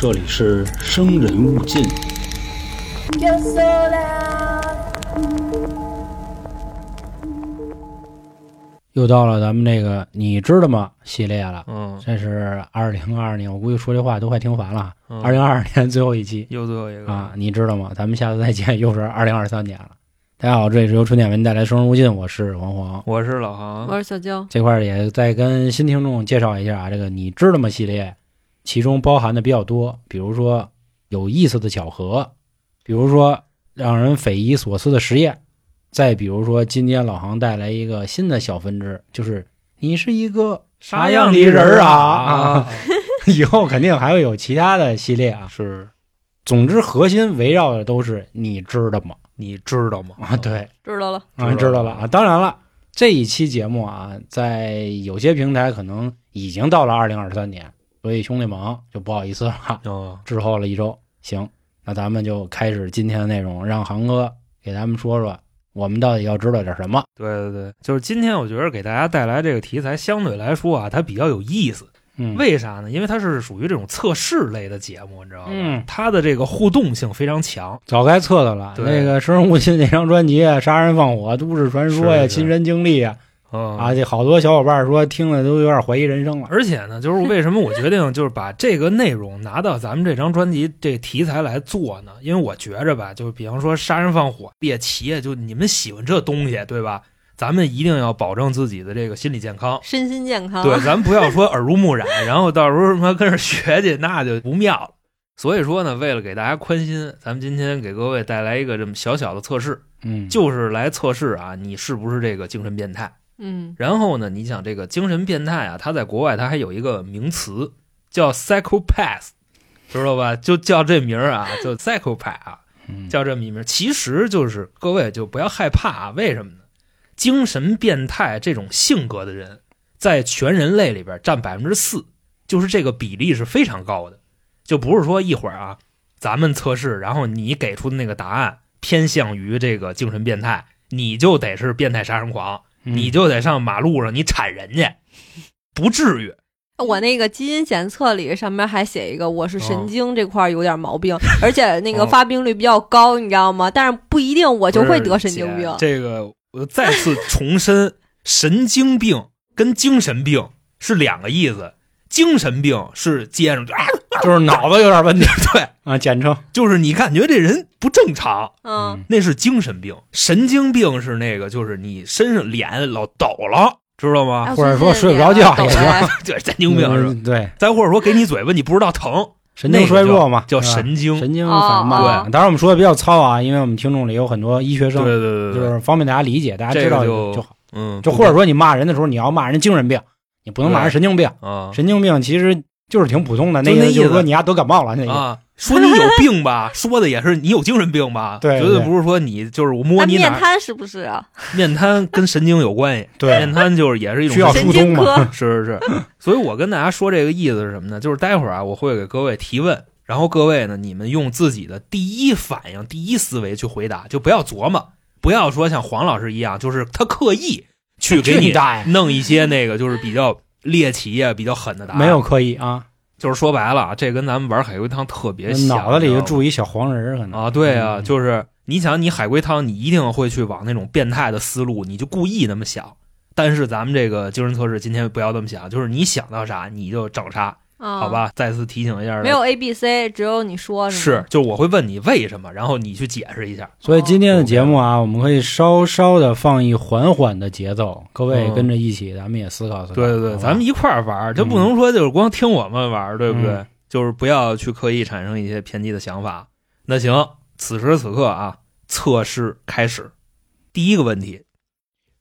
这里是生人勿近。又到了咱们这个你知道吗系列了。嗯，这是二零二二年，我估计说这话都快听烦了。嗯二零二二年最后一期又最后一个啊，，你知道吗？咱们下次再见，又是二零二三年了。大家好，这里是由春点为您带来《生人勿近》，我是王黄。我是老航，我是小娇，这块儿也再跟新听众介绍一下啊，这个你知道吗系列，其中包含的比较多，比如说有意思的巧合，比如说让人匪夷所思的实验，再比如说今天老航带来一个新的小分支，就是你是一个啥样的人儿啊啊！以后肯定还会有其他的系列啊。是，总之核心围绕的都是你知道吗？你知道吗？啊，对，知道了。啊，知道了啊。当然了，这一期节目啊，在有些平台可能已经到了二零二三年，所以兄弟们啊就不好意思了，哦，滞后了一周。行，那咱们就开始今天的内容，让航哥给咱们说说，我们到底要知道点什么。对对对，就是今天我觉得给大家带来这个题材，相对来说啊，它比较有意思。嗯，为啥呢？因为它是属于这种测试类的节目，你知道吗？嗯它的这个互动性非常强。早该测的了。那个《生人勿近》那张专辑啊，《杀人放火》《都市传说》呀，《亲身经历》啊，嗯啊，这好多小伙伴说听了都有点怀疑人生了。而且呢，就是为什么我决定 就是把这个内容拿到咱们这张专辑这题材来做呢？因为我觉着吧，就是比方说杀人放火、猎奇，啊就你们喜欢这东西，对吧？咱们一定要保证自己的这个心理健康。身心健康。对，咱不要说耳濡目染，然后到时候他妈跟着学去，那就不妙了。所以说呢，为了给大家宽心，咱们今天给各位带来一个这么小小的测试，嗯，就是来测试啊，你是不是这个精神变态。嗯，然后呢，你想这个精神变态啊，他在国外他还有一个名词叫 psychopath，知道吧？就叫这名儿啊，就 psychopath 啊，嗯叫这么一名儿。其实就是各位就不要害怕啊，为什么呢？精神变态这种性格的人，在全人类里边占百分之四，就是这个比例是非常高的。就不是说一会儿啊，咱们测试，然后你给出的那个答案偏向于这个精神变态，你就得是变态杀人狂。嗯你就得上马路上你铲人家，不至于。我那个基因检测里上面还写一个我是哦神经这块有点毛病，而且那个哦发病率比较高，你知道吗？但是不一定我就会得神经病这个我再次重申，神经病跟精神病是两个意思。精神病是接上去，啊、就是脑子有点问题 对，啊，简称。就是你感觉这人不正常，嗯，那是精神病。神经病是那个，就是你身上脸老抖了，知道吗？哎或者说睡不着觉也行抖哎就是 神经病是吧？嗯对，再或者说给你嘴巴你不知道疼，神经衰弱嘛，叫神经。神经哦反慢。哦当然我们说的比较糙啊，因为我们听众里有很多医学生，对对对对，就是方便大家理解，大家知道就就好。嗯，就或者说你骂人的时候，你要骂人精神病，你不能骂人神经病。啊。神经病其实就是挺普通的，那个就是说你丫得感冒了那说你有病吧，说的也是你有精神病吧，对对绝对不是说你就是我摸你哪面瘫是不是啊？面瘫跟神经有关系，对。面瘫就是也是一种需要神疏通嘛神经科。是是是，所以我跟大家说这个意思是什么呢？就是待会儿啊，我会给各位提问，然后各位呢，你们用自己的第一反应、第一思维去回答，就不要琢磨，不要说像黄老师一样，就是他刻意去给你弄一些那个就是比较猎奇呀、比较狠的答案。没有，刻意啊，就是说白了啊，这跟咱们玩海龟汤特别像，脑子里就住一小黄人儿可能。啊，对啊，嗯。就是你想，你海龟汤，你一定会去往那种变态的思路，你就故意那么想。但是咱们这个精神测试今天不要这么想，就是你想到啥你就整啥，啊，好，吧？再次提醒一下，没有 A B C，只有你说是吗，就我会问你为什么，然后你去解释一下。所以今天的节目啊，我们可以稍稍的放一缓缓的节奏，各位嗯跟着一起，咱们也思考思考。对对对，咱们一块儿玩儿，就不能说就是光听我们玩儿，对不对？嗯就是不要去刻意产生一些偏激的想法。那行，此时此刻啊，测试开始。第一个问题，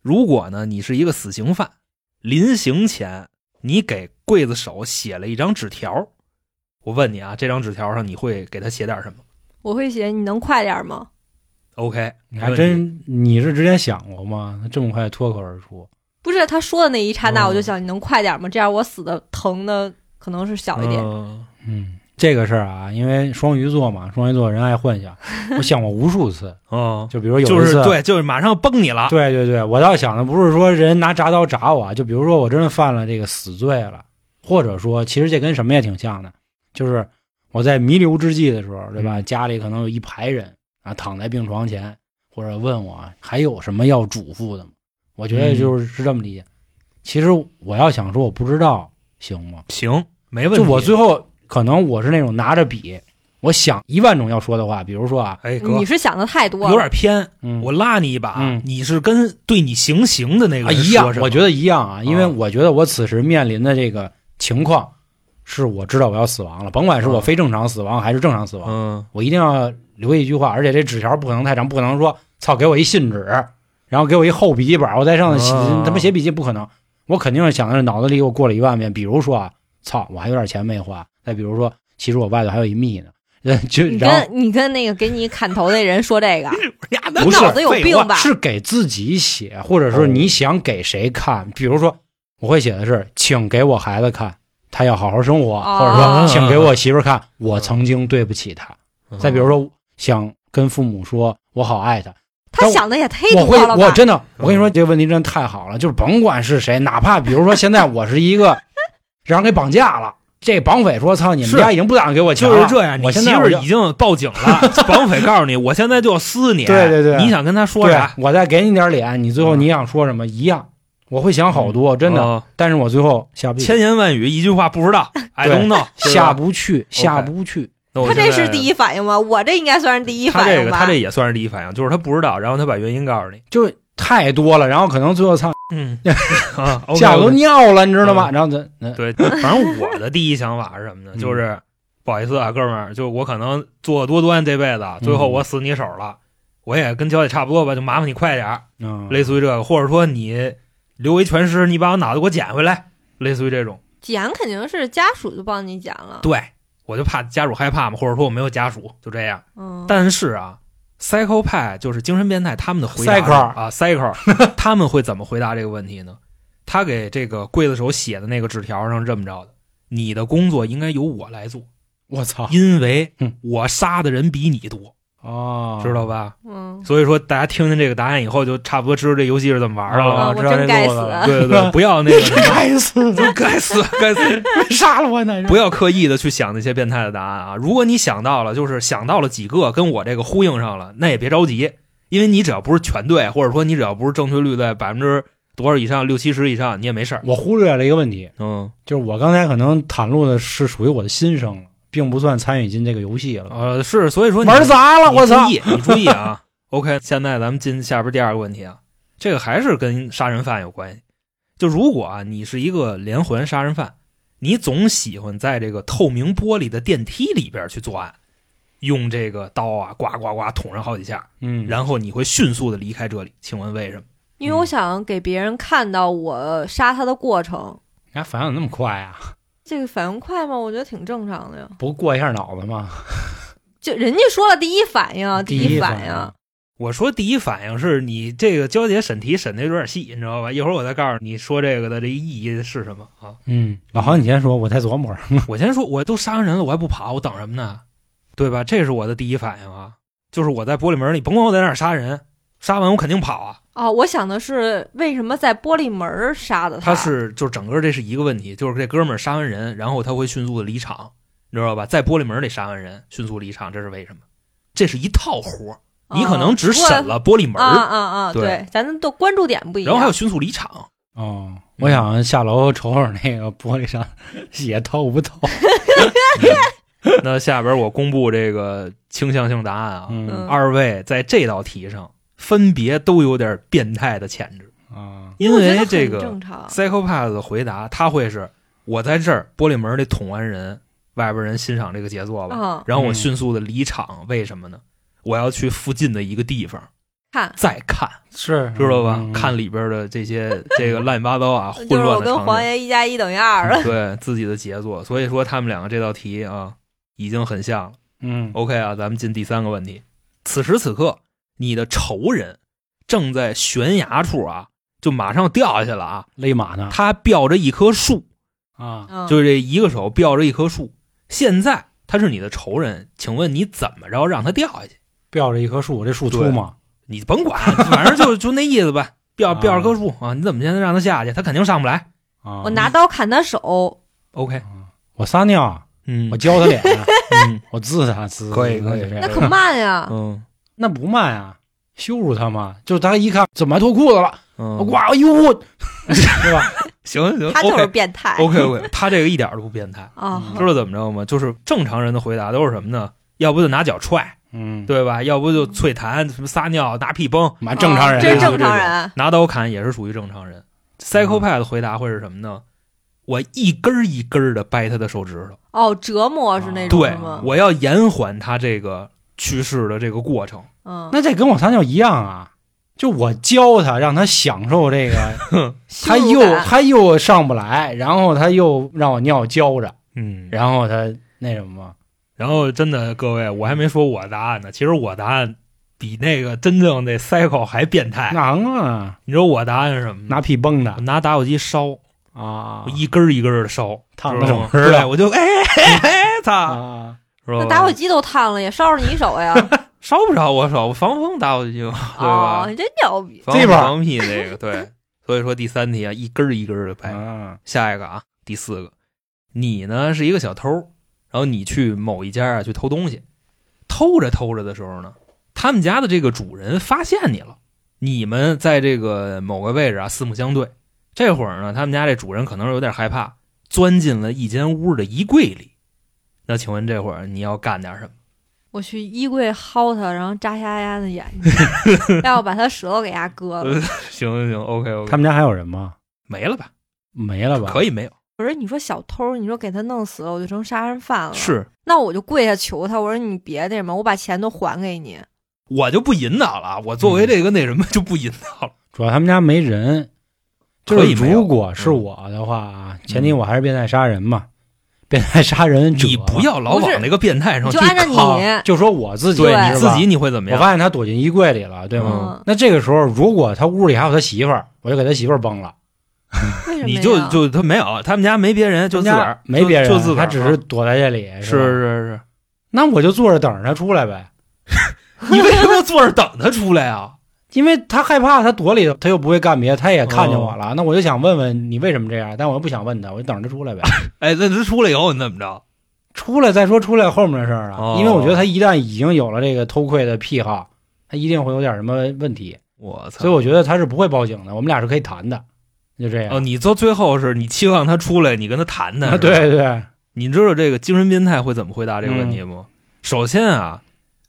如果呢你是一个死刑犯，临刑前你给刽子手写了一张纸条，我问你啊，这张纸条上你会给他写点什么我会写你能快点吗？？OK，你还真你是之前想过吗？这么快脱口而出？不是他说的那一刹那，哦我就想你能快点吗？这样我死的疼的可能是小一点。嗯嗯，这个事儿啊，因为双鱼座嘛，双鱼座人爱幻想，我想过无数次。嗯，就比如有就一次，是对，就是马上崩你了。对对对，我倒想的不是说人拿铡刀铡我啊，就比如说我真的犯了这个死罪了，或者说其实这跟什么也挺像的，就是我在弥留之际的时候，对吧？嗯家里可能有一排人啊，躺在病床前，或者问我还有什么要嘱咐的吗？我觉得就是是这么理解。其实我要想说我不知道，行吗？行，没问题。就我最后可能我是那种拿着笔，我想一万种要说的话，比如说啊，哎哥你是想的太多了，有点偏，嗯，我拉你一把，嗯你是跟对你行刑的那个啊一样，我觉得一样啊，因为啊我觉得我此时面临的这个情况，是我知道我要死亡了，甭管是我啊非正常死亡还是正常死亡，嗯我一定要留一句话，而且这纸条不可能太长，不可能说操给我一信纸，然后给我一厚笔记本，我在上头写、啊他妈写笔记不可能，我肯定是想的是脑子里我过了一万遍，比如说啊，操我还有点钱没花，再比如说其实我外头还有一密呢，呃 就你跟你跟那个给你砍头那人说这个，呀，不是脑子有病吧？是给自己写，或者说你想给谁看？比如说，我会写的是，请给我孩子看，他要好好生活，哦或者说，请给我媳妇看，我曾经对不起他。再比如说，想跟父母说，我好爱他。他想的也忒我会，多了吧？我真的，我跟你说，这个问题真的太好了，就是甭管是谁，哪怕比如说现在我是一个 让人给绑架了，这绑匪说，操，你们家已经不打算给我钱了，就是这样，我你媳妇已经报警了，绑匪告诉你，我现在就要撕你。对对对你想跟他说啥？我再给你点脸，你最后你想说什么一样，我会想好多，真的。哦但是我最后下不去，千言万语一句话不知道，I 对 don't know，下不去，下不去。他这是第一，反应吗？我这应该算是第一他这个反应吧？他这也算是第一反应，就是他不知道，然后他把原因告诉你。就太多了，然后可能最后操嗯 啊吓我都尿了，你知道吗？嗯然后咱那对，反正我的第一想法是什么呢？嗯就是不好意思啊，哥们儿，就我可能作恶多端这辈子，最后我死你手了，我也跟交姐差不多吧，就麻烦你快点儿，嗯类似于这个，或者说你留为全尸，你把我脑袋给我捡回来，类似于这种。捡肯定是家属就帮你捡了，对，我就怕家属害怕嘛，或者说我没有家属，就这样。嗯，但是啊，psycho 派就是精神变态，他们的回答 Psycho 啊，psycho，他们会怎么回答这个问题呢？他给这个刽子手写的那个纸条上是这么着的：你的工作应该由我来做，我操。因为嗯。我杀的人比你多，哦，知道吧？嗯，所以说，大家听听这个答案以后，就差不多知道这游戏是怎么玩的了。知道这路子对对对，不要那个，该死，就该死 该死，杀了我那是。不要刻意的去想那些变态的答案啊！如果你想到了，就是想到了几个跟我这个呼应上了，那也别着急，因为你只要不是全对，或者说你只要不是正确率在百分之多少以上，六七十以上，你也没事儿。我忽略了一个问题，嗯，就是我刚才可能袒露的是属于我的心声了，并不算参与进这个游戏了。呃，是，所以说你玩砸了，我操注！意，你注意啊。OK，现在咱们进下边第二个问题啊，这个还是跟杀人犯有关系。就如果啊，你是一个连环杀人犯，你总喜欢在这个透明玻璃的电梯里边去作案，用这个刀啊，呱呱呱捅上好几下，嗯，然后你会迅速的离开这里。请问为什么？因为我想给别人看到我杀他的过程，你家反应怎么那么快啊？这个反应快吗？我觉得挺正常的呀。不过一下脑子吗？就人家说了第一反应，第一反应，我说第一反应是你这个娇姐审题审的有点细，你知道吧？一会儿我再告诉你说这个的这意义是什么啊？嗯，老黄，你先说，我再琢磨会儿。我先说，我都杀完人了，我还不跑，我等什么呢？对吧？这是我的第一反应啊，就是我在玻璃门里，甭管我在哪儿杀人，杀完我肯定跑啊。哦，我想的是为什么在玻璃门儿杀的他是就是整个这是一个问题，就是这哥们儿杀完人，然后他会迅速的离场，你知道吧？在玻璃门里杀完人，迅速离场，这是为什么？这是一套活儿，你可能只审了玻璃门啊儿，啊啊！对对，咱们都关注点不一样。然后还有迅速离场。哦，我想下楼瞅瞅那个玻璃上血透不透。那下边我公布这个倾向性答案啊，嗯二位在这道题上分别都有点变态的潜质，啊，因为这个正常，psychopath 的回答，他会是我在这儿玻璃门里捅完人，外边人欣赏这个杰作吧，嗯，然后我嗯迅速的离场，为什么呢？我要去附近的一个地方看，再看，是知道吧？嗯看里边的这些 这个乱七八糟啊，混就是我跟乱的场景，黄爷一加一等于二了。对自己的杰作。所以说他们两个这道题啊，已经很像了。嗯 OK 啊，咱们进第三个问题。此时此刻，你的仇人正在悬崖处啊，就马上掉下去了啊！勒马呢他吊着一棵树，啊，嗯就是这一个手吊着一棵树。现在他是你的仇人，请问你怎么着让他掉下去？吊着一棵树，这树粗吗？你甭管，反正就就那意思吧。吊啊吊着棵树啊，你怎么现在让他下去？他肯定上不来。啊，我拿刀砍他手，OK，我撒尿啊，嗯我浇他脸，嗯我滋他，滋可以可以那可慢呀！嗯那不慢啊，羞辱他嘛，就是他一看怎么还脱裤子了，嗯，哇哟，对吧？行行他就是变态 OK OK，他这个一点都不变态，啊！知道怎么着吗？就是正常人的回答都是什么呢？要不就拿脚踹，嗯，对吧？要不就脆痰，什么撒尿、拿屁崩，蛮正常人啊，这是正常人。拿刀砍也是属于正常人。psychopath 的回答会是什么呢？我一根儿一根的掰他的手指头，哦，折磨是那种对吗？我要延缓他这个去世的这个过程。嗯，那这跟我撒尿一样啊，就我教他，让他享受这个，他又他又上不来，然后他又让我尿浇着，嗯，然后他那什么，然后真的各位，我还没说我答案呢。其实我答案比那个真正那 cycle 还变态。难啊，你知道我答案是什么？拿屁崩的我拿打火机烧，啊我，一根一根的烧，烫知道吗的手指对，我就哎哎哎，操，啊，是吧？那打火机都烫了，也烧着你手呀！烧不着我手，防风打火机嘛，对哦，吧？你真牛逼！防防屁那个对，所以说第三题啊，一根儿一根儿的掰。啊，下一个啊，第四个，你呢是一个小偷，然后你去某一家啊去偷东西，偷着偷着的时候呢，他们家的这个主人发现你了，你们在这个某个位置啊四目相对，这会儿呢，他们家这主人可能是有点害怕，钻进了一间屋的衣柜里。那请问这会儿你要干点什么？我去衣柜薅他，然后扎瞎丫的眼睛，要不把他舌头给丫割了。行行行，OK OK，他们家还有人吗？没了吧？没了吧？可以没有？可是你说小偷，你说给他弄死了，我就成杀人犯了。，是那我就跪下求他，我说你别那什么，我把钱都还给你。我就不引导了，我作为这个那什么就不引导了。主要他们家没人，就是如果是我的话啊，前提我还是变态杀人嘛，变态杀人者，你不要老往那个变态上去就按照你靠就说我自己，你自己你会怎么样？我发现他躲进衣柜里了，对吗？嗯，那这个时候，如果他屋里还有他媳妇儿，我就给他媳妇儿崩了。你就就他没有，他们家没别人，就自个儿没别人，就就自个儿，他只是躲在这里。是吧是是，那我就坐着等着他出来呗，你为什么要坐着等他出来啊？因为他害怕，他躲里头，他又不会干别的，他也看见我哦了。那我就想问问你为什么这样，但我又不想问他，我就等着他出来呗。哎，那他出来以后你怎么着？出来再说出来后面的事儿啊，哦因为我觉得他一旦已经有了这个偷窥的癖好，他一定会有点什么问题，我操！所以我觉得他是不会报警的，我们俩是可以谈的，就这样。哦，你到最后是你期望他出来，你跟他谈谈。啊，对对，你知道这个精神变态会怎么回答这个问题吗？首先啊，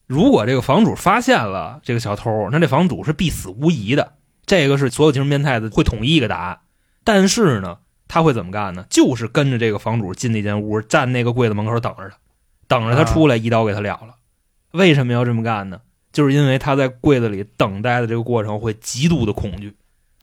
如果这个房主发现了这个小偷，那这房主是必死无疑的，这个是所有精神变态的会统一一个答案。但是呢，他会怎么干呢？就是跟着这个房主进那间屋，站那个柜子门口等着他，等着他出来，一刀给他了了。为什么要这么干呢？就是因为他在柜子里等待的这个过程会极度的恐惧，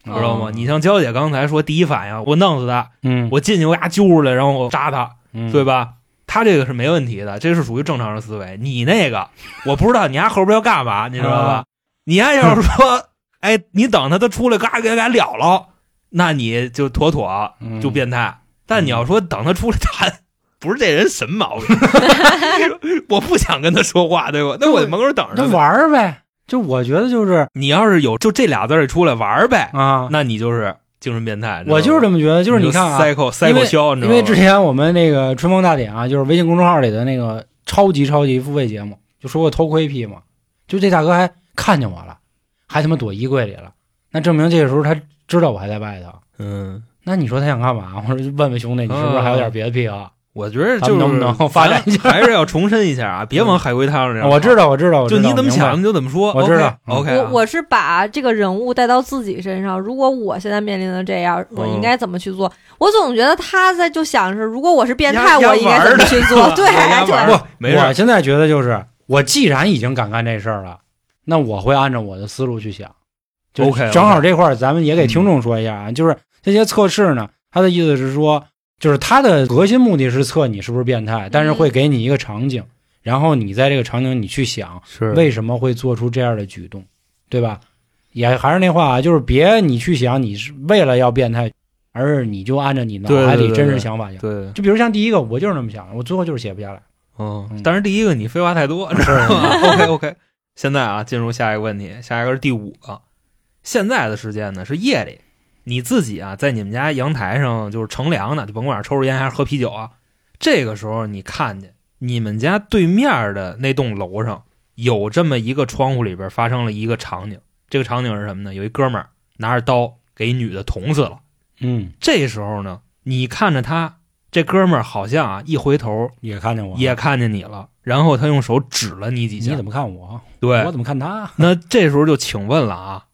知道吗？哦你像娇姐刚才说，第一反应我弄死他，嗯，我进去我给他揪出来，然后我扎他，嗯对吧？他这个是没问题的，这是属于正常人思维。你那个 我不知道，你丫后边要干嘛，你知道吧？啊你丫要是说，哎，你等他他出来，嘎给他给了了，那你就妥妥嗯就变态。但你要说等他出来谈，不是这人什么毛病？我不想跟他说话，对吧？那我在门口等着。玩儿呗。就我觉得就是你要是有就这俩字儿出来玩儿呗，啊，那你就是精神变态。我就是这么觉得，就是你看啊知道？因为之前我们那个春风大典啊，就是微信公众号里的那个超级超级付费节目，就说过偷窥癖嘛，就这大哥还看见我了，还他妈躲衣柜里了，那证明这个时候他知道我还在外头。嗯。那你说他想干嘛？我说问问兄弟，你是不是还有点别的癖好？我觉得就是咱们能不能 发展一下还是要重申一下啊，别往海龟汤上。我知，道，我知道，我知道就你怎么想你就怎么说。我知道 OK，, 啊我我是把这个人物带到自己身上。如果我现在面临的这样，我应该怎么去做？我总觉得他在就想是，如果我是变态，我应该怎么去 做？对不没事我现在觉得就是，我既然已经敢干这事儿了，那我会按照我的思路去想。就 OK，OK 正好这块儿咱们也给听众说一下啊，就是这些测试呢，他的意思是说，就是它的核心目的是测你是不是变态，但是会给你一个场景，然后你在这个场景你去想是为什么会做出这样的举动，对吧？也还是那话啊，就是别你去想你是为了要变态，而是你就按照你脑海里真实想法想。对，就比如像第一个，我就是那么想的，我最后就是写不下来。嗯嗯，但是第一个你废话太多，知道吗？OK OK，现在啊，进入下一个问题，下一个是第五个。现在的时间呢是夜里，你自己啊在你们家阳台上就是乘凉呢，就甭管是抽着烟还是喝啤酒啊，这个时候你看见你们家对面的那栋楼上有这么一个窗户里边发生了一个场景，这个场景是什么呢？有一哥们儿拿着刀给女的捅死了。嗯，这时候呢，你看着他，这哥们儿好像啊一回头也看见我，也看见你了，然后他用手指了你几下你怎。么看我？对我，怎么看他？那这时候就请问了啊，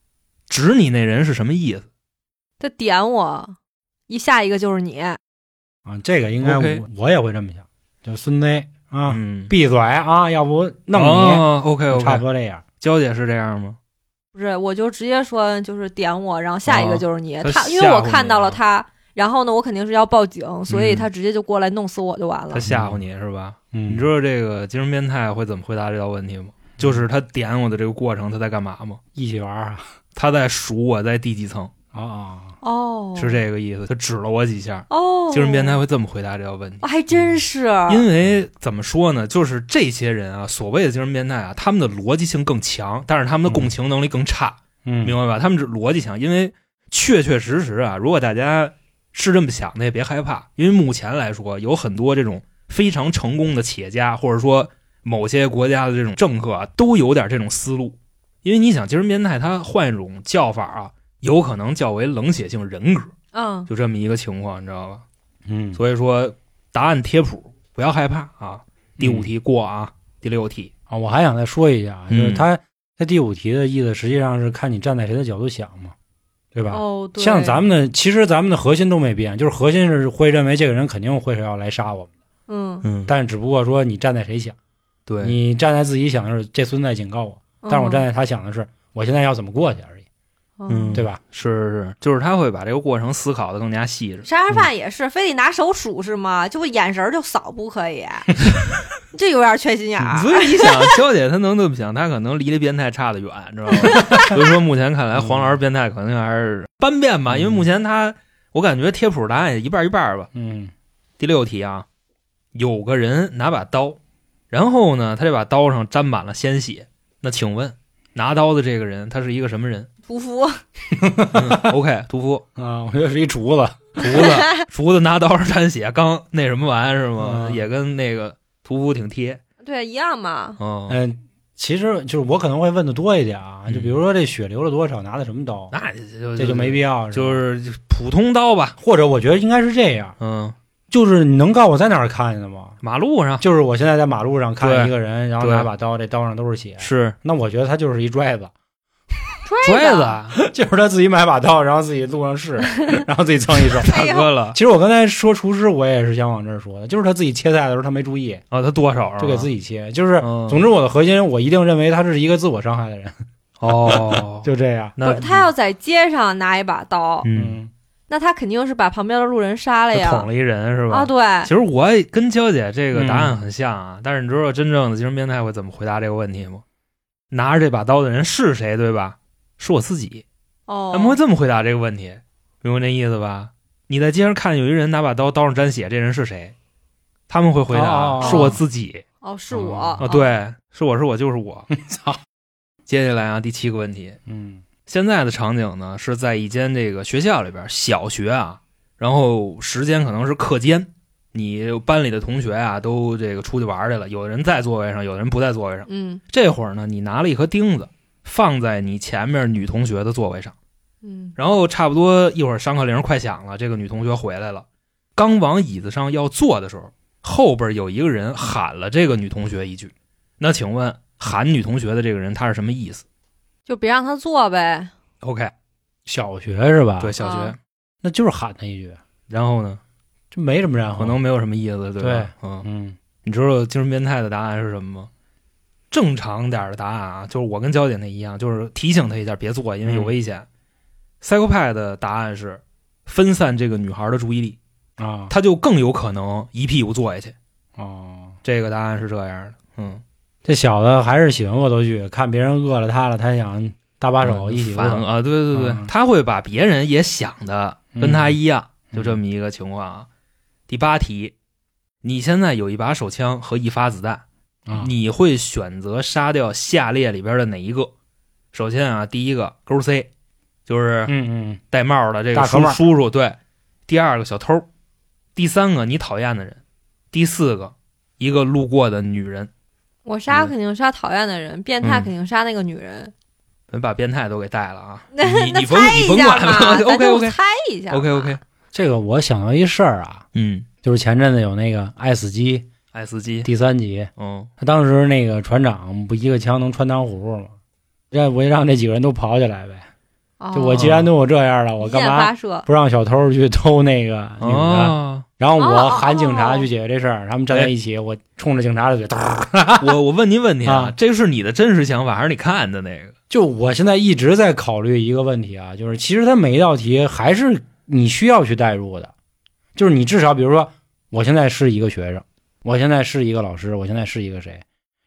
指你那人是什么意思？他点我，一下一个就是你，啊，这个应该我我也会这么想，就孙子啊，嗯，闭嘴啊，要不弄你，哦、OK 就 OK，差不多这样。娇姐是这样吗？不是，我就直接说就是点我，然后下一个就是你。哦他他因为我看到了他，然后呢，我肯定是要报警，所以嗯他直接就过来弄死我就完了他。吓唬你是吧？嗯，你知道这个精神变态会怎么回答这道问题吗？就是他点我的这个过程，他在干嘛吗？一起玩啊？他在数我在第几层，啊啊，哦，是这个意思。他指了我几下，哦，精神变态会这么回答这个问题。哦还真是，因为怎么说呢，就是这些人啊，所谓的精神变态啊，他们的逻辑性更强，但是他们的共情能力更差，嗯，明白吧？他们是逻辑强，因为确确实实啊，如果大家是这么想的，也别害怕，因为目前来说，有很多这种非常成功的企业家，或者说某些国家的这种政客啊，都有点这种思路。因为你想，精神变态他换一种叫法啊，有可能较为冷血性人格，嗯，就这么一个情况，你知道吧？嗯，所以说，答案贴谱，不要害怕啊。第五题过啊，第六题，啊，我还想再说一下，啊就是嗯他他第五题的意思，实际上是看你站在谁的角度想嘛，对吧？哦，对，像咱们的，其实咱们的核心都没变，就是核心是会认为这个人肯定会是要来杀我们，嗯，嗯，但是只不过说你站在谁想，对，你站在自己想的是这孙子在警告我，但是我站在他想的是我现在要怎么过去而已，嗯对吧？是是是，就是他会把这个过程思考的更加细致。杀人犯也是，非得拿手数是吗？就眼神儿就扫不可以，这有点缺心眼儿。所以你想，娇姐她能这么想，她可能离这变态差得远，知道吗？所以说，目前看来，黄老师变态可能还是单变吧，因为目前他，我感觉贴谱答案也一半一半吧。嗯第六题啊，有个人拿把刀，然后呢，他这把刀上沾满了鲜血。那请问，拿刀的这个人，他是一个什么人、屠夫，嗯？OK，屠夫，啊，我觉得是一厨子，厨子，厨子拿刀上沾血，刚那什么完是吗？嗯也跟那个屠夫挺贴。对，一样嘛。嗯，嗯，其实就是我可能会问的多一点啊，嗯就比如说这血流了多少，拿的什么刀，那就这就没必要，吧就是就普通刀吧。或者我觉得应该是这样，嗯，就是你能告诉我在哪儿看见的吗？马路上就是我现在在马路上看对见一个人，然后对拿把刀，这刀上都是血，是那我觉得他就是一拽子，拽子，子，就是他自己买把刀，然后自己路上试，然后自己蹭一手。大哥了其实我刚才说厨师，我也是想往这儿说的，就是他自己切菜的时候他没注意，啊，他剁手就给自己。切。就是，嗯总之我的核心，我一定认为他是一个自我伤害的人，哦，就这样。不那是他要在街上拿一把刀，嗯，那他肯定是把旁边的路人杀了呀。捅了一人是吧？啊，对，其实我也跟娇姐这个答案嗯很像啊，但是你知道真正的精神变态会怎么回答这个问题吗？拿着这把刀的人是谁，对吧？是我自己。哦，他们会这么回答这个问题，明白那意思吧？你在街上看有一人拿把刀，刀上沾血，这人是谁？他们会回答、哦是我自己。哦，是我对，是我是我就是我。操，接下来啊，第七个问题，嗯现在的场景呢是在一间这个学校里边，小学啊，然后时间可能是课间，你班里的同学啊都这个出去玩去了，有的人在座位上，有的人不在座位上。嗯这会儿呢，你拿了一颗钉子放在你前面女同学的座位上，嗯然后差不多一会儿上课铃快响了，这个女同学回来了，刚往椅子上要坐的时候，后边有一个人喊了这个女同学一句，那请问喊女同学的这个人他是什么意思就别让他坐呗。？OK，小学是吧？对，，小学，啊那就是喊他一句，然后呢？这没什么然后。可能没有什么意思，对吧？对嗯，嗯你知道精神变态的答案是什么吗？正常点儿的答案啊，就是我跟焦姐那一样，就是提醒他一下别做，因为有嗯危险。psychopath 的答案是分散这个女孩的注意力，啊他就更有可能一屁股坐下去。哦，这个答案是这样的，嗯，这小子还是喜欢恶作剧，看别人饿了他了，他想搭把手一起饿。反啊，对对对，嗯他会把别人也想的跟他一样，嗯就这么一个情况啊。第八题，你现在有一把手枪和一发子弹。啊。你会选择杀掉下列里边的哪一个？首先啊，第一个勾 C，就是嗯嗯戴帽的这个叔叔叔，对。第二个小偷，第三个你讨厌的人，第四个，一个路过的女人，我杀嗯肯定杀讨厌的人，变态嗯肯定杀那个女人。咱把变态都给带了啊！那你你甭那猜你甭 一下嘛，管了，OK OK，猜一下。OK OK，这个我想到一事儿啊，嗯，就是前阵子有那个《爱死机》爱斯基，第三集，嗯他当时那个船长不一个枪能穿糖葫芦吗？这我就让这几个人都跑起来呗。哦，就我既然都有这样了，我干嘛？不让小偷去偷那个女的？哦，然后我哦喊警察去解决这事儿，他们站在一起，我冲着警察的嘴，我我问您问题啊啊，这是你的真实想法还是你看的那个？就我现在一直在考虑一个问题啊，就是其实他每一道题还是你需要去代入的，就是你至少比如说，我现在是一个学生，我现在是一个老师，我现在是一个谁，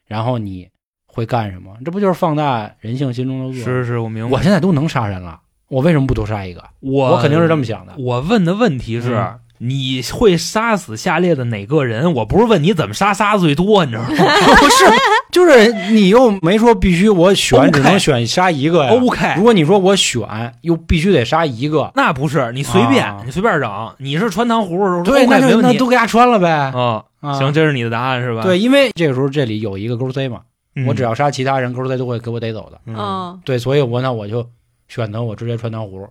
然后你会干什么？这不就是放大人性心中的恶？是是，我明白。我现在都能杀人了，我为什么不多杀一个？我我肯定是这么想的。我问的问题是。嗯你会杀死下列的哪个人？我不是问你怎么杀杀最多，你知道吗 不是，就是你又没说必须我选只能选杀一个呀。？OK，如果你说我选又必须得杀一个，那不是你随便，啊你随便整。你是穿糖葫芦，对那就没问题。那都给他穿了呗。啊，啊行，这是你的答案是吧？对，因为这个时候这里有一个勾 C 嘛，嗯，我只要杀其他人，勾 C 都会给我逮走的。嗯嗯，对，所以我那我就选择我直接穿糖葫芦，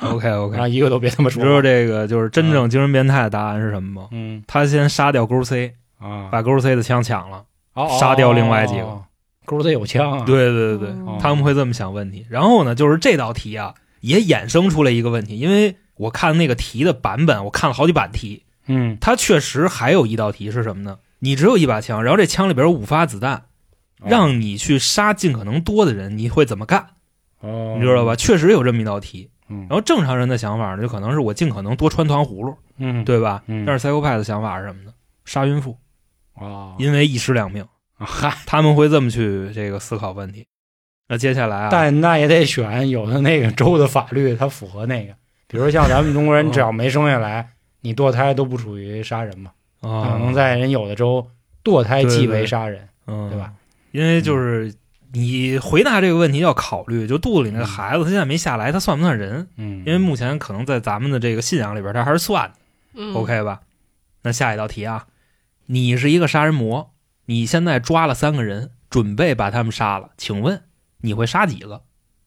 OK OK，然后一个都别他妈你知道。这个就是真正精神变态的答案是什么吗？嗯他先杀掉勾 C，啊，把勾 C 的枪抢了。哦杀掉另外几个哦勾 C 有枪啊。对对对他们会这么想问题。然后呢，就是这道题啊，也衍生出来一个问题，因为我看那个题的版本，我看了好几版题，嗯，它确实还有一道题是什么呢？你只有一把枪，然后这枪里边有五发子弹，哦让你去杀尽可能多的人，你会怎么干？哦，你知道吧？？确实有这么一道题。嗯。然后正常人的想法呢，就可能是我尽可能多穿糖葫芦，嗯，对吧？嗯。但是 psycho 的想法是什么呢？杀孕妇，哦，因为一尸两命，嗨，他们会这么去这个思考问题。那接下来啊，但那也得选有的那个州的法律，它符合那个，比如像咱们中国人，只要没生下来，你堕胎都不属于杀人嘛，可啊，能在人有的州堕胎即为杀人，嗯，对吧？因为就是你回答这个问题要考虑，就肚子里那个孩子他现在没下来，他算不算人？嗯，因为目前可能在咱们的这个信仰里边，他还是算的。嗯 OK 吧？那下一道题啊，你是一个杀人魔，你现在抓了三个人，准备把他们杀了，请问你会杀几个？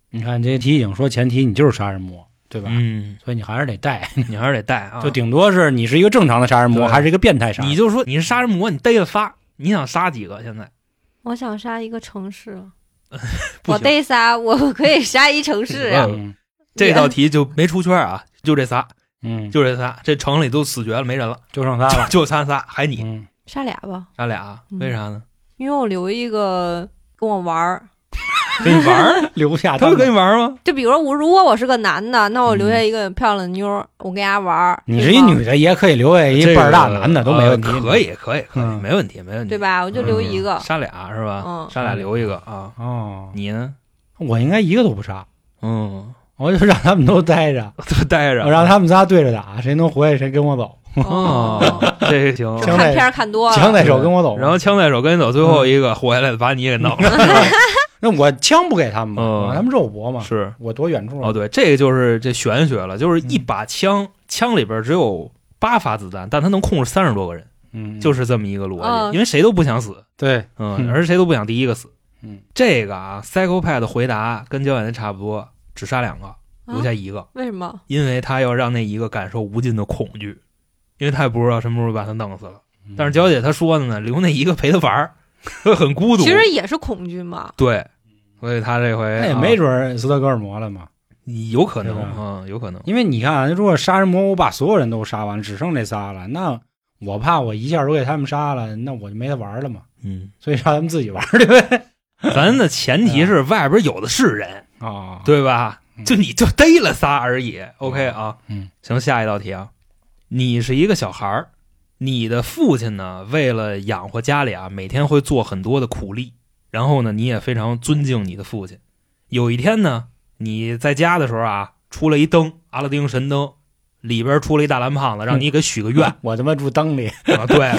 你看这题已经说前提你就是杀人魔，对吧？嗯，所以你还是得带，你还是得带啊。就顶多是你是一个正常的杀人魔，还是一个变态杀人魔？你就说你是杀人魔，你逮了仨，你想杀几个？现在我想杀一个城市，我得杀，我可以杀一城市呀。嗯这道题就没出圈啊，就这仨，嗯，就这仨，这城里都死绝了，没人了，就剩仨了。就仨仨，还你嗯，杀俩吧，杀俩，嗯为啥呢？因为我留一个跟我玩儿。跟你玩儿，留下他会跟你，玩吗？就比如说我，如果我是个男的，那我留下一个漂亮的妞儿，我跟人家玩儿。你是一女的也可以留下一这个倍儿大男的都没问题。呃可以，可以，可以，嗯没问题，没问题，对？吧？我就留一个。杀俩是吧？嗯杀俩留一个啊。哦，你呢？我应该一个都不杀，嗯，我就让他们都待着，都待着，我让他们仨对着打，谁能回来谁跟我走，哦，这行。行看片儿看多了，枪在手跟我走。然后枪在手跟你走，最后一个活下来把你给弄了。那我枪不给他们嘛，他们肉搏嘛，是。我躲远处哦，对，这个就是这玄学了，就是一把枪，枪里边只有八发子弹，但他能控制三十多个人，嗯，就是这么一个逻嗯辑，因为谁都不想死，对，嗯，嗯。而谁都不想第一个死。嗯，这个啊，psychopath 的回答跟焦远的差不多，只杀两个，啊留下一个，为什么？因为他要让那一个感受无尽的恐惧，因为他也不知道什么时候把他弄死了。嗯。但是娇姐她说的呢，留那一个陪他玩儿，很孤独。其实也是恐惧嘛。对，所以他这回那也啊没准斯德哥尔摩了嘛，有可能嗯，有可能。因为你看啊，如果杀人魔我把所有人都杀完，只剩这仨了，那我怕我一下都给他们杀了，那我就没得玩了嘛，嗯，所以让他们自己玩，对不对？咱的前提是外边有的是人，啊，对吧？嗯。就你就逮了仨而已。OK 啊，嗯，行，下一道题啊，你是一个小孩儿，你的父亲呢，为了养活家里啊，每天会做很多的苦力，然后呢，你也非常尊敬你的父亲。有一天呢，你在家的时候啊，出了一灯，阿拉丁神灯，里边出了一大蓝胖子，让你给许个愿。我他妈住灯里，啊，对，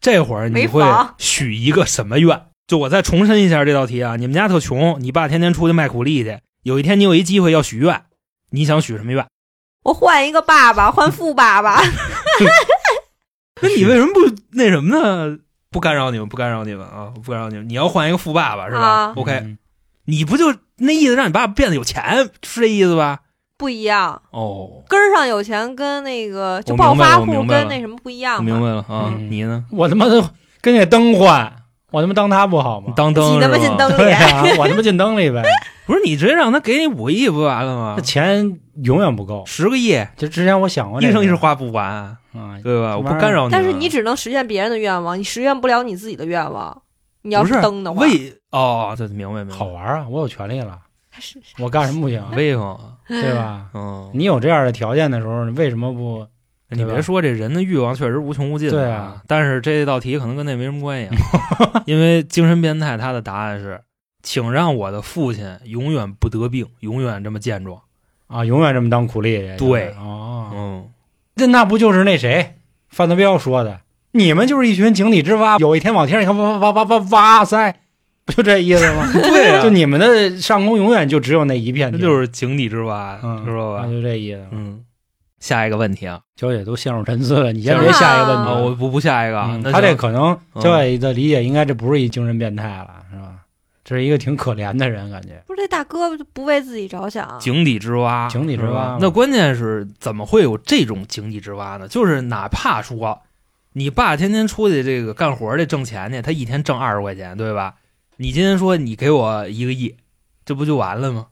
这会儿你会许一个什么愿？就我再重申一下这道题啊，你们家特穷，你爸天天出去卖苦力去，有一天你有一机会要许愿，你想许什么愿？我换一个爸爸，换富爸爸。那你为什么不那什么呢？不干扰你们，不干扰你们啊！不干扰你们。你要换一个富爸爸是吧、啊 o k 嗯你不就那意思让你爸爸变得有钱，是这意思吧？不一样，哦，根儿上有钱跟那个就暴发户跟那什么不一样。明白了啊。嗯你呢？我他妈的跟那灯换，我他妈当他不好吗？当灯挤他妈是吧进灯里，啊，我他妈进灯里呗，不是你直接让他给你五个亿不完了吗那？钱永远不够。十个亿，就之前我想过这一，生一世花不完，啊，对吧？我不干扰你。但是你只能实现别人的愿望，你实现不了你自己的愿望。你要不是灯的话，为哦，这，明白明白。好玩啊，我有权利了，我干什么不行，威风，对吧？嗯，你有这样的条件的时候，你为什么不？你别说这人的欲望确实无穷无尽的对啊，但是这道题可能跟那没什么关系啊，因为精神变态他的答案是，请让我的父亲永远不得病，永远这么健壮。啊，永远这么当苦力？对哦，嗯，那那不就是那谁范德彪说的？你们就是一群井底之蛙，有一天往天上挖挖挖挖挖哇塞，不就这意思吗？对啊就你们的上空永远就只有那一片那，就是井底之蛙，嗯，知道吧那？就这意思。嗯，下一个问题啊，焦姐都陷入沉思了，你先别下一个问题啊，我不不下一个他这可能嗯。焦姐的理解应该这不是一精神变态了，是吧？这是一个挺可怜的人，感觉。不是这大哥不为自己着想，井底之蛙，井底之蛙。那关键是怎么会有这种井底之蛙呢？就是哪怕说你爸天天出去这个干活去挣钱去，他一天挣二十块钱，对吧？你今天说你给我一个亿，这不就完了吗？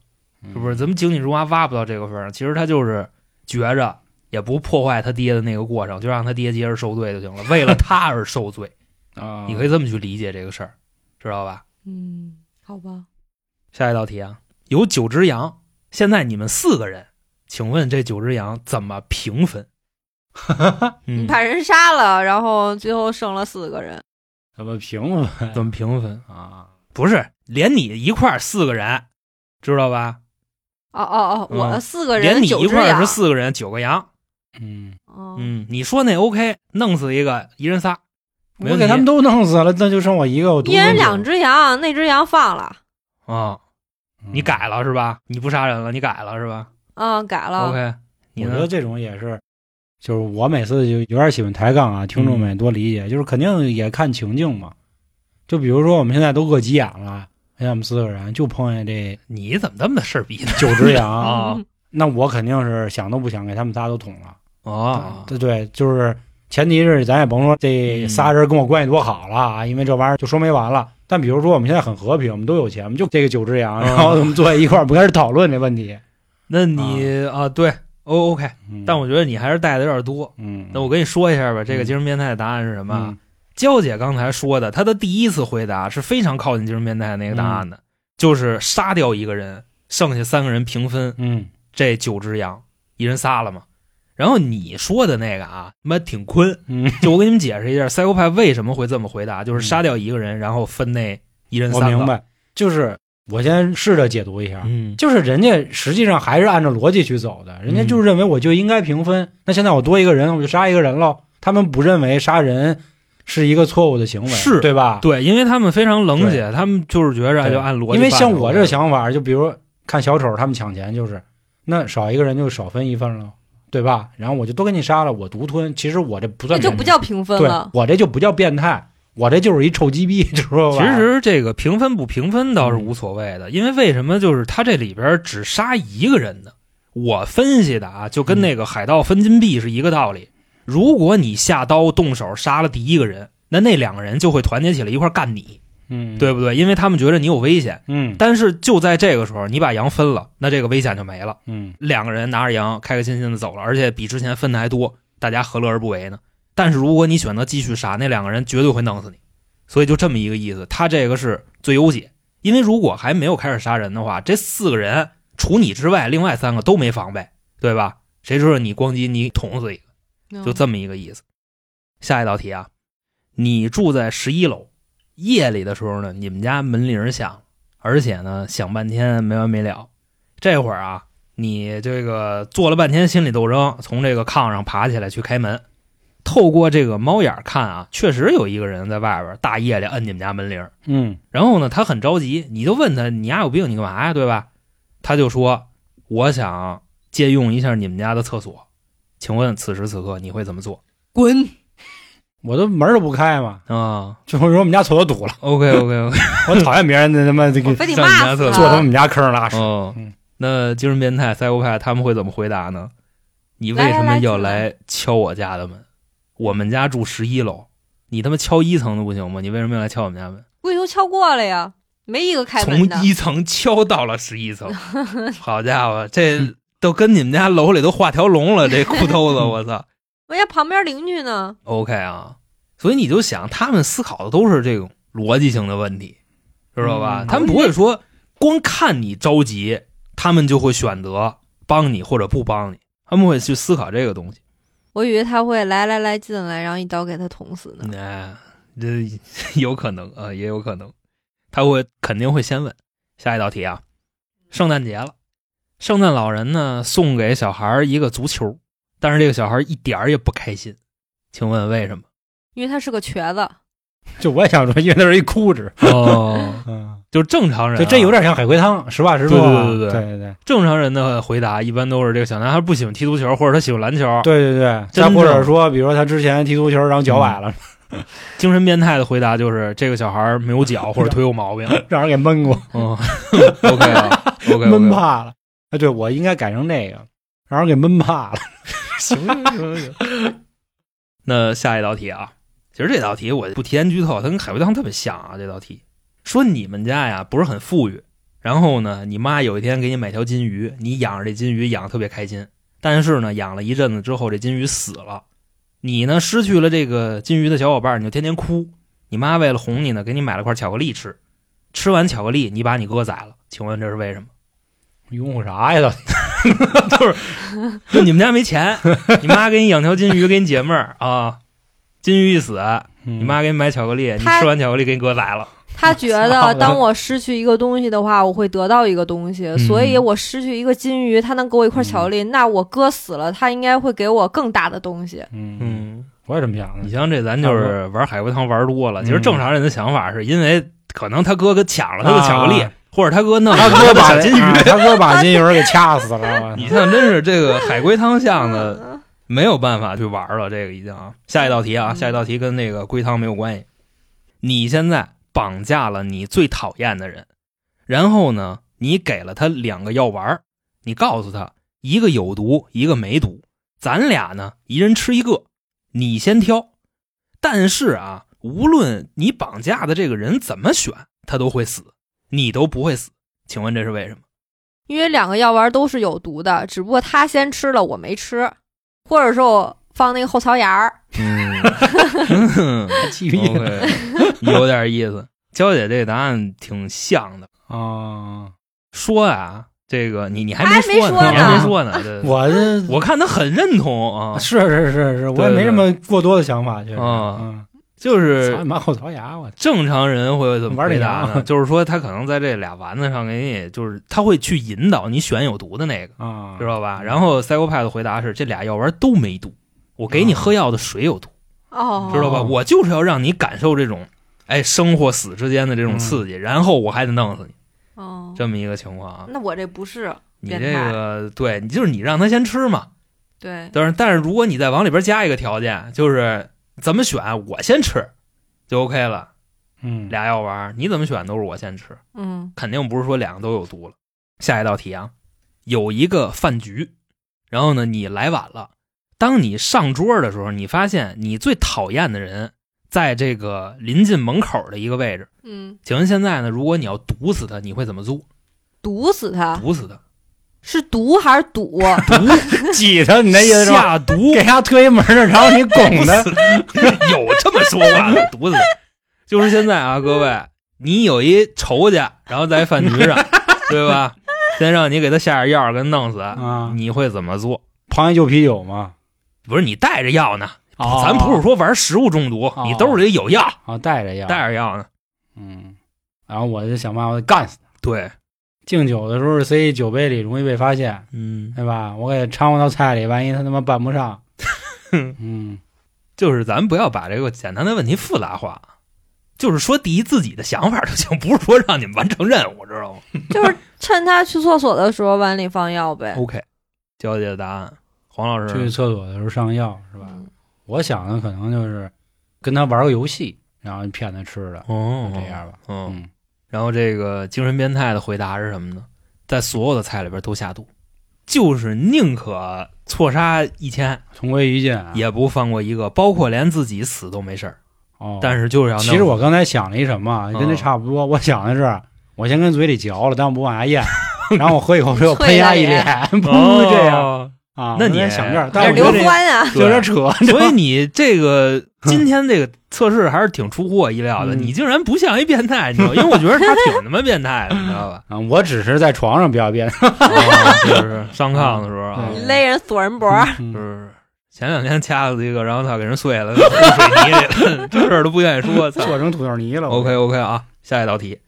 是不是？怎么井底之蛙挖不到这个份儿上，其实他就是觉着也不破坏他爹的那个过程，就让他爹接着受罪就行了，为了他而受罪。啊？你可以这么去理解这个事儿，知道吧？嗯，好吧，下一道题啊，有九只羊，现在你们四个人，请问这九只羊怎么平分？你，把人杀了，然后最后剩了四个人，怎么平分怎么平分？啊？不是连你一块儿四个人，知道吧？哦哦哦，嗯我四个人连你一块儿是，四个人，九个羊。嗯，哦嗯，你说那 OK，弄死一个，一人仨，我给他们都弄死了，那就剩我一个，我独一人两只羊，那只羊放了，啊、嗯你改了是吧？你不杀人了，你改了是吧嗯，改了，？OK？我觉得这种也是，就是我每次就有点喜欢抬杠啊，听众们也多理解，就是肯定也看情境嘛。就比如说我们现在都饿急眼了，现在我们四个人就碰见这你怎么这么事儿逼呢？九只羊 那我肯定是想都不想给他们仨都捅了。哦，对对，就是前提是咱也甭说这嗯仨人跟我关系多好了啊，因为这玩意儿就说没完了。但比如说我们现在很和平，我们都有钱，我们就这个九只羊，嗯 然后我们坐在一块儿，不开始讨论这问题。那你啊。对，O OK，嗯。但我觉得你还是带的有点多。嗯，那我跟你说一下吧，这个嗯。精神变态的答案是什么？娇姐刚才说的，她的第一次回答是非常靠近精神变态那个答案的，就是杀掉一个人，剩下三个人平分嗯。这九只羊，一人仨了嘛。然后你说的那个啊，他妈挺坤，嗯，就我给你们解释一下，赛欧派为什么会这么回答，就是杀掉一个人，然后分那一人三个。我明，白，就是我先试着解读一下，嗯，就是人家实际上还是按照逻辑去走的，人家就是认为我就应该平分。那现在我多一个人，我就杀一个人喽。他们不认为杀人是一个错误的行为，是对吧？对，因为他们非常冷血，他们就是觉着就按逻辑。因为像我这想法，就比如看小丑他们抢钱，就是那少一个人就少分一份了，对吧？然后我就都给你杀了，我独吞。其实我这不算这就不叫平分对了，我这就不叫变态，我这就是一臭鸡逼，知道吧？其实这个平分不平分倒是嗯无所谓的，因为为什么就是他这里边只杀一个人呢？我分析的啊，就跟那个海盗分金币是一个道理。如果你下刀动手杀了第一个人，那那两个人就会团结起来一块干你，嗯，对不对？因为他们觉得你有危险。嗯但是就在这个时候，你把羊分了，那这个危险就没了。嗯两个人拿着羊开开心心的走了，而且比之前分的还多，大家何乐而不为呢？但是如果你选择继续杀，那两个人绝对会弄死你，所以就这么一个意思。他这个是最优解，因为如果还没有开始杀人的话，这四个人除你之外，另外三个都没防备，对吧？谁知道你咣叽你捅死一个，嗯就这么一个意思。下一道题啊，你住在十一楼，夜里的时候呢，你们家门铃响，而且呢响半天没完没了。这会儿啊，你这个做了半天心理斗争，从这个炕上爬起来去开门，透过这个猫眼看啊，确实有一个人在外边大夜里摁你们家门铃。嗯然后呢，他很着急，你就问他你丫有病，你干嘛呀，对吧？他就说我想借用一下你们家的厕所，请问此时此刻你会怎么做？滚！我都门儿都不开嘛，啊就会说我们家厕所堵了，，OK OK OK，我讨厌别人的他妈这个上你家厕所坐他他。们家坑拉屎。哦嗯，那精神变态、赛博派他们会怎么回答呢？你为什么要来敲我家的门？我们家住十一楼，你他妈敲一层的不行吗？你为什么要来敲我们家门？我已经敲过了呀，没一个开从门的。一层敲到了十一层，好家伙，这都跟你们家楼里都画条龙了，这裤兜子，我操我家旁边邻居呢，！OK 啊，所以你就想，他们思考的都是这种逻辑性的问题，知道吧？嗯他们不会说光看你着急，他们就会选择帮你或者不帮你，他们会去思考这个东西。我以为他会来来来进来，然后一刀给他捅死呢。哎，这 有可能啊，也有可能，他会肯定会先问下一道题啊。圣诞节了，圣诞老人呢送给小孩一个足球，但是这个小孩一点儿也不开心，请问为什么？因为他是个瘸子，就我也想说，因为他是一哭哧，哦，嗯，就正常人、啊，就这有点像海龟汤，实话实说啊。对对对对对对对正常人的回答，一般都是这个小男孩不喜欢踢足球，或者他喜欢篮球。对对对，再或者说，比如说他之前踢足球，然后脚崴了，精神变态的回答就是这个小孩没有脚或者腿有毛病。让人给闷过，嗯，OK 啊，OK，闷怕了。哎，对我应该改成那个，让人给闷怕了。行行行行。那下一道题啊，其实这道题我不提前剧透，它跟海龟汤特别像啊。这道题说你们家呀不是很富裕，然后呢，你妈有一天给你买条金鱼，你养着这金鱼养的特别开心，但是呢，养了一阵子之后，这金鱼死了，你呢失去了这个金鱼的小伙伴，你就天天哭。你妈为了哄你呢，给你买了块巧克力吃，吃完巧克力，你把你哥宰了，请问这是为什么？拥护啥呀？都 就是就你们家没钱，你妈给你养条金鱼，给你解闷儿啊。金鱼一死，你你妈给你买巧克力，你吃完巧克力给你哥宰了。他觉得 当我失去一个东西的话，我会得到一个东西，所以我失去一个金鱼，他能给我一块巧克力，那我哥死了，他应该会给我更大的东西。嗯，嗯，我也这么想的。你像这咱就是玩海龟汤玩多了。嗯其实正常人的想法是因为可能他哥给抢了他的巧克力，啊或者他哥弄他哥把金鱼。啊他哥把金鱼儿给掐死了。你像真是这个海龟汤像的，嗯没有办法去玩了。这个已经啊，下一道题啊，嗯下一道题跟那个龟汤没有关系。你现在绑架了你最讨厌的人，然后呢，你给了他两个药丸，你告诉他一个有毒，一个没毒，咱俩呢一人吃一个，你先挑。但是啊，无论你绑架的这个人怎么选，他都会死，你都不会死。请问这是为什么？因为两个药丸都是有毒的，只不过他先吃了，我没吃，或者说我放那个后槽牙儿。嗯 有点意思。娇姐这个答案挺像的。啊！说啊，这个你你还还没说呢你还呢没说呢。这我这我看他很认同啊，是是是是，我也没什么过多的想法，确实。啊嗯，就是操你妈后槽牙，我正常人会怎么玩回答呢？就是说他可能在这俩丸子上给你，就是他会去引导你选有毒的那个，啊，知道吧？然后 psycho 的回答是这俩药丸都没毒，我给你喝药的水有毒，哦，知道吧？哦我就是要让你感受这种。哎，生或死之间的这种刺激，然后我还得弄死你，哦，这么一个情况啊。那我这不是你这个对你就是你让他先吃嘛，对，但是但是如果你再往里边加一个条件，就是怎么选我先吃就 OK 了，嗯，俩药丸你怎么选都是我先吃，嗯肯定不是说两个都有毒了。下一道题啊，有一个饭局，然后呢你来晚了，当你上桌的时候，你发现你最讨厌的人在这个临近门口的一个位置，嗯，请问现在呢，如果你要毒死他，你会怎么做？毒死他毒死他，是毒还是堵？毒？挤他，你那意思是吧？下毒给他推门儿，然后你 拱他，有这么说话的，毒死他。就是现在啊，各位，你有一仇家，然后在饭局上，对吧？先让你给他下点药，给他弄死，啊你会怎么做？螃蟹就啤酒吗。不是你带着药呢，哦咱不是说玩食物中毒，哦你兜里有药，啊，带着药，带着药呢。嗯，然后我就想办法干死他。对，敬酒的时候塞酒杯里容易被发现，嗯，对吧？我给掺和到菜里，万一他他妈拌不上，嗯，就是咱不要把这个简单的问题复杂化，就是说第一自己的想法就行，不是说让你们完成任务，知道吗 就是趁他去厕所的时候碗里放药呗。？OK，娇姐的答案，黄老师去，厕所的时候上药是吧？嗯我想的可能就是跟他玩个游戏，然后骗他吃的，哦这样吧。嗯，嗯，然后这个精神变态的回答是什么呢？在所有的菜里边都下毒，就是宁可错杀一千，同归于尽啊。也不放过一个，包括连自己死都没事儿。哦，但是就是要其实我刚才想了一什么啊，跟那嗯差不多。我想的是，我先跟嘴里嚼了，但我不往下咽，然后我喝一口水，我啐喷他一脸脸，不是这样哦啊。那你也想这儿，有点硫但是我觉得酸啊，有点扯。所以你这个 今天这个测试还是挺出乎我意料的，嗯你竟然不像一变态，你知道吗？因为我觉得他 挺他妈变态的，你知道吧？啊，我只是在床上比较变。态 就是上炕的时候啊，对勒人锁人脖，就是前两天掐了一个，然后他给人碎了，扔水泥里了，这事儿都不愿意说。操做成土豆泥了。OK OK 啊，下一道题，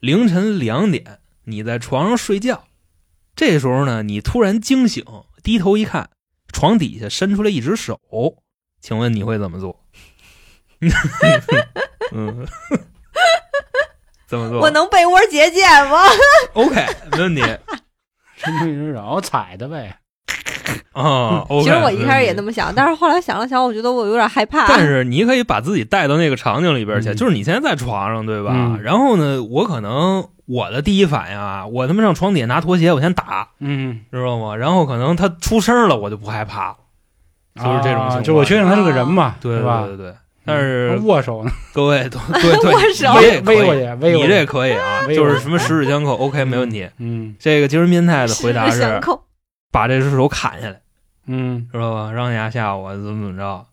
凌晨两点，你在床上睡觉，这时候呢，你突然惊醒，低头一看，床底下伸出来一只手，请问你会怎么做？嗯，怎么做？我能被窝节俭吗？OK，没问题伸出一只手踩的呗。啊。OK，其实我一开始也那么。想，但是后来想了想，我觉得我有点害怕。但是你可以把自己带到那个场景里边去，嗯就是你现在在床上，对吧？嗯然后呢，我可能我的第一反应啊，我他妈上床底下拿拖鞋，我先打，嗯，知道吗？然后可能他出声了，我就不害怕了。就是这种情况啊就我确定他是个人嘛，对吧？对对对，但是握手呢，各位都对对，握手你这可以微过去，微过去。你这可以啊，微过去就是什么十指相扣，OK 没问题。嗯这个精神变态的回答十指相是扣把这只手砍下来，嗯，知道吧？让你丫吓我怎么怎么着，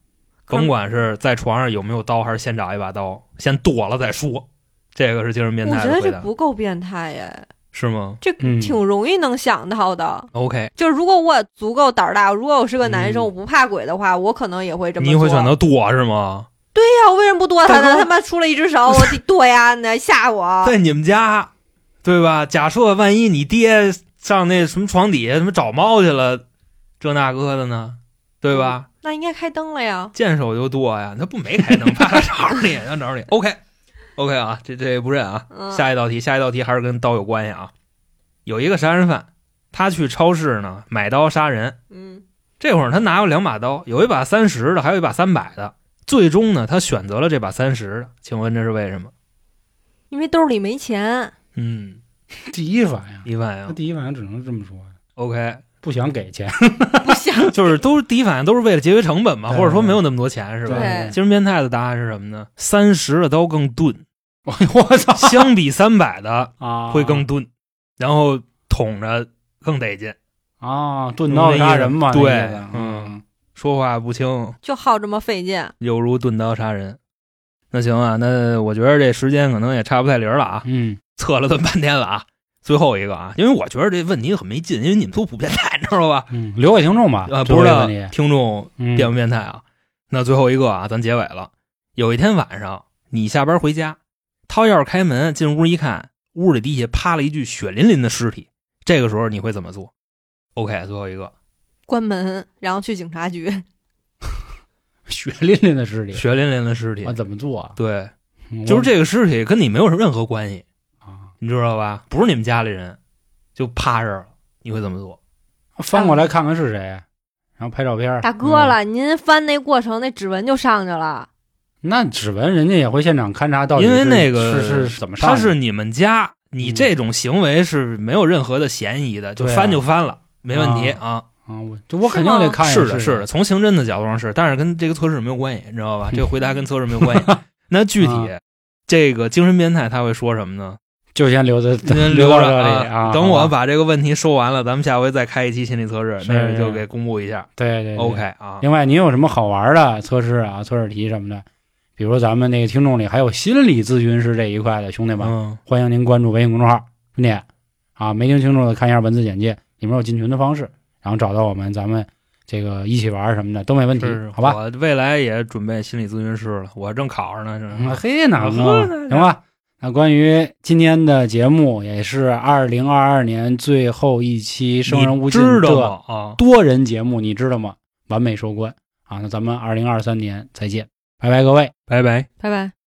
甭管是在床上有没有刀，还是先找一把刀，先剁了再说。这个是精神变态我觉得这不够变态耶，是吗这嗯挺容易能想到的。？OK，就是如果我足够胆儿大，如果我是个男生，嗯我不怕鬼的话，我可能也会这么做。你会选择躲是吗？对呀，我为什么不剁他呢？他妈出了一只手，我得剁呀！你吓我。在你们家，对吧？假设万一你爹上那什么床底下什么找猫去了，这那个的呢，对吧？那应该开灯了呀。见手就剁呀，他不没开灯，怕他找着你，他找着你。OK，OK 啊，这这不认啊。嗯，下一道题，下一道题还是跟刀有关系啊。有一个杀人犯，他去超市呢买刀杀人，嗯，这会儿他拿了两把刀，有一把三十的，还有一把三百的。最终呢，他选择了这把三十的，请问这是为什么？因为兜里没钱。嗯，第一反应，第一反应。他第一反应只能这么说，，OK，不想给钱。不想。就是都是第一反应都是为了节约成本嘛，或者说没有那么多钱是吧？对。精神变态的答案是什么呢？三十的刀更钝，我 我操。相比三百的啊，会更钝，然后捅着更得劲，啊，钝刀杀人嘛，对嗯，说话不清，就好这么费劲。犹如钝刀杀人。那行啊，那我觉得这时间可能也差不太离儿了啊，嗯，测了这么半天了啊。最后一个啊，因为我觉得这问题很没劲，因为你们都不变态，你知道吧？嗯，留给听众吧，啊，不知道听众嗯变不变态啊？那最后一个啊，咱结尾了。有一天晚上，你下班回家，掏钥匙开门，进屋一看，屋里地下趴了一具血淋淋的尸体。这个时候你会怎么做？OK，最后一个，关门，然后去警察局。血淋淋的尸体，血淋淋的尸体啊。怎么做啊？对，嗯就是这个尸体跟你没有任何关系，啊，你知道吧？不是你们家里人，就趴这儿了，你会怎么做？翻过来看看是谁，然后拍照片。大哥了，您翻那过程，那指纹就上去了。嗯，那指纹人家也会现场勘察到底因为那个是是怎么上，他是你们家，你嗯这种行为是没有任何的嫌疑的，就翻就翻了，没问题啊啊。啊，我就我肯定得看一眼是的，是的，从刑侦的角度上是，但是跟这个测试没有关系，你知道吧？这个回答跟测试没有关系。那具体啊这个精神变态他会说什么呢？就先留在先 留到这里啊。等我把这个问题说完了，咱们下回再开一期心理测试，那个就给公布一下。对对对 OK 啊，另外，您有什么好玩的测试啊、测试题什么的？比如咱们那个听众里还有心理咨询师这一块的兄弟们，嗯，欢迎您关注微信公众号“兄弟”啊，没听清楚的看一下文字简介，里面有进群的方式，然后找到我们，咱们这个一起玩什么的都没问题是，好吧？我未来也准备心理咨询师了，我正考着呢，嗯是嘿，哪呵能行吧？那关于今天的节目，也是二零二二年最后一期《生人勿近》这知道吗？啊，多人节目，你知道吗？完美收官啊！那咱们二零二三年再见，拜拜，各位。拜拜。拜拜。